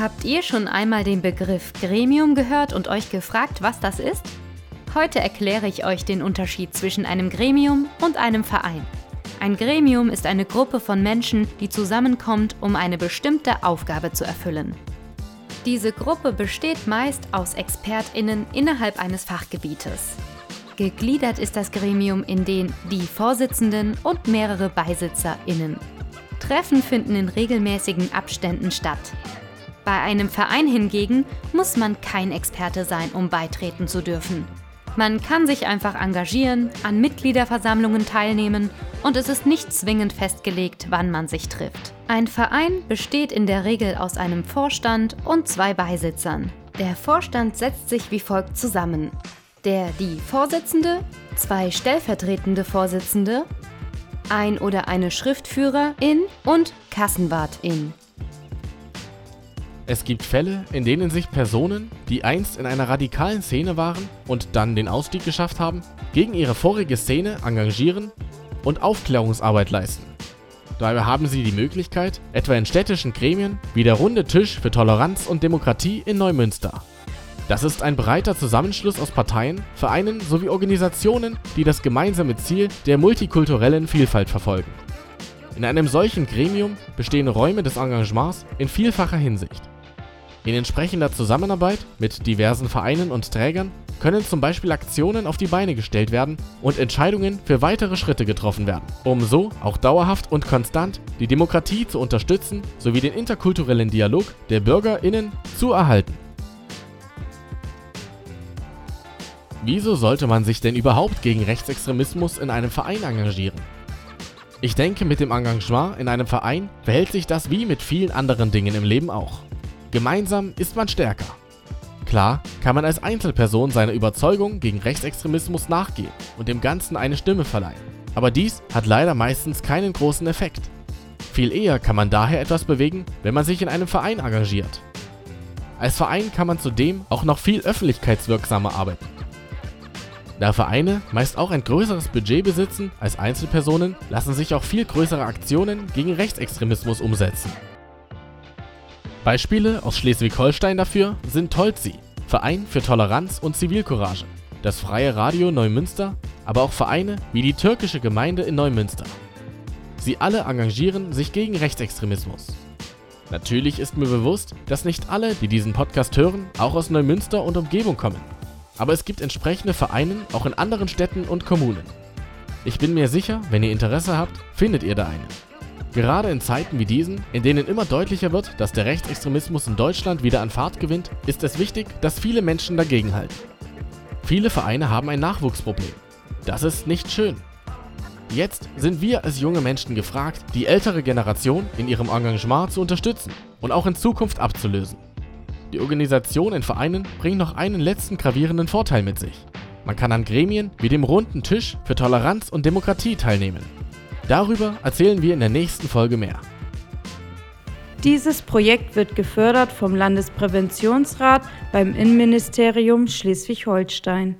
Habt ihr schon einmal den Begriff Gremium gehört und euch gefragt, was das ist? Heute erkläre ich euch den Unterschied zwischen einem Gremium und einem Verein. Ein Gremium ist eine Gruppe von Menschen, die zusammenkommt, um eine bestimmte Aufgabe zu erfüllen. Diese Gruppe besteht meist aus Expertinnen innerhalb eines Fachgebietes. Gegliedert ist das Gremium in den die Vorsitzenden und mehrere Beisitzerinnen. Treffen finden in regelmäßigen Abständen statt. Bei einem Verein hingegen muss man kein Experte sein, um beitreten zu dürfen. Man kann sich einfach engagieren, an Mitgliederversammlungen teilnehmen und es ist nicht zwingend festgelegt, wann man sich trifft. Ein Verein besteht in der Regel aus einem Vorstand und zwei Beisitzern. Der Vorstand setzt sich wie folgt zusammen. Der die Vorsitzende, zwei stellvertretende Vorsitzende, ein oder eine Schriftführerin und Kassenwartin. Es gibt Fälle, in denen sich Personen, die einst in einer radikalen Szene waren und dann den Ausstieg geschafft haben, gegen ihre vorige Szene engagieren und Aufklärungsarbeit leisten. Dabei haben sie die Möglichkeit, etwa in städtischen Gremien wie der Runde Tisch für Toleranz und Demokratie in Neumünster. Das ist ein breiter Zusammenschluss aus Parteien, Vereinen sowie Organisationen, die das gemeinsame Ziel der multikulturellen Vielfalt verfolgen. In einem solchen Gremium bestehen Räume des Engagements in vielfacher Hinsicht. In entsprechender Zusammenarbeit mit diversen Vereinen und Trägern können zum Beispiel Aktionen auf die Beine gestellt werden und Entscheidungen für weitere Schritte getroffen werden, um so auch dauerhaft und konstant die Demokratie zu unterstützen sowie den interkulturellen Dialog der BürgerInnen zu erhalten. Wieso sollte man sich denn überhaupt gegen Rechtsextremismus in einem Verein engagieren? Ich denke, mit dem Engagement in einem Verein verhält sich das wie mit vielen anderen Dingen im Leben auch. Gemeinsam ist man stärker. Klar kann man als Einzelperson seiner Überzeugung gegen Rechtsextremismus nachgehen und dem Ganzen eine Stimme verleihen. Aber dies hat leider meistens keinen großen Effekt. Viel eher kann man daher etwas bewegen, wenn man sich in einem Verein engagiert. Als Verein kann man zudem auch noch viel öffentlichkeitswirksamer arbeiten. Da Vereine meist auch ein größeres Budget besitzen als Einzelpersonen, lassen sich auch viel größere Aktionen gegen Rechtsextremismus umsetzen. Beispiele aus Schleswig-Holstein dafür sind Tolzi, Verein für Toleranz und Zivilcourage, das Freie Radio Neumünster, aber auch Vereine wie die türkische Gemeinde in Neumünster. Sie alle engagieren sich gegen Rechtsextremismus. Natürlich ist mir bewusst, dass nicht alle, die diesen Podcast hören, auch aus Neumünster und Umgebung kommen. Aber es gibt entsprechende Vereine auch in anderen Städten und Kommunen. Ich bin mir sicher, wenn ihr Interesse habt, findet ihr da einen. Gerade in Zeiten wie diesen, in denen immer deutlicher wird, dass der Rechtsextremismus in Deutschland wieder an Fahrt gewinnt, ist es wichtig, dass viele Menschen dagegenhalten. Viele Vereine haben ein Nachwuchsproblem. Das ist nicht schön. Jetzt sind wir als junge Menschen gefragt, die ältere Generation in ihrem Engagement zu unterstützen und auch in Zukunft abzulösen. Die Organisation in Vereinen bringt noch einen letzten gravierenden Vorteil mit sich. Man kann an Gremien wie dem Runden Tisch für Toleranz und Demokratie teilnehmen Darüber erzählen wir in der nächsten Folge mehr. Dieses Projekt wird gefördert vom Landespräventionsrat beim Innenministerium Schleswig-Holstein.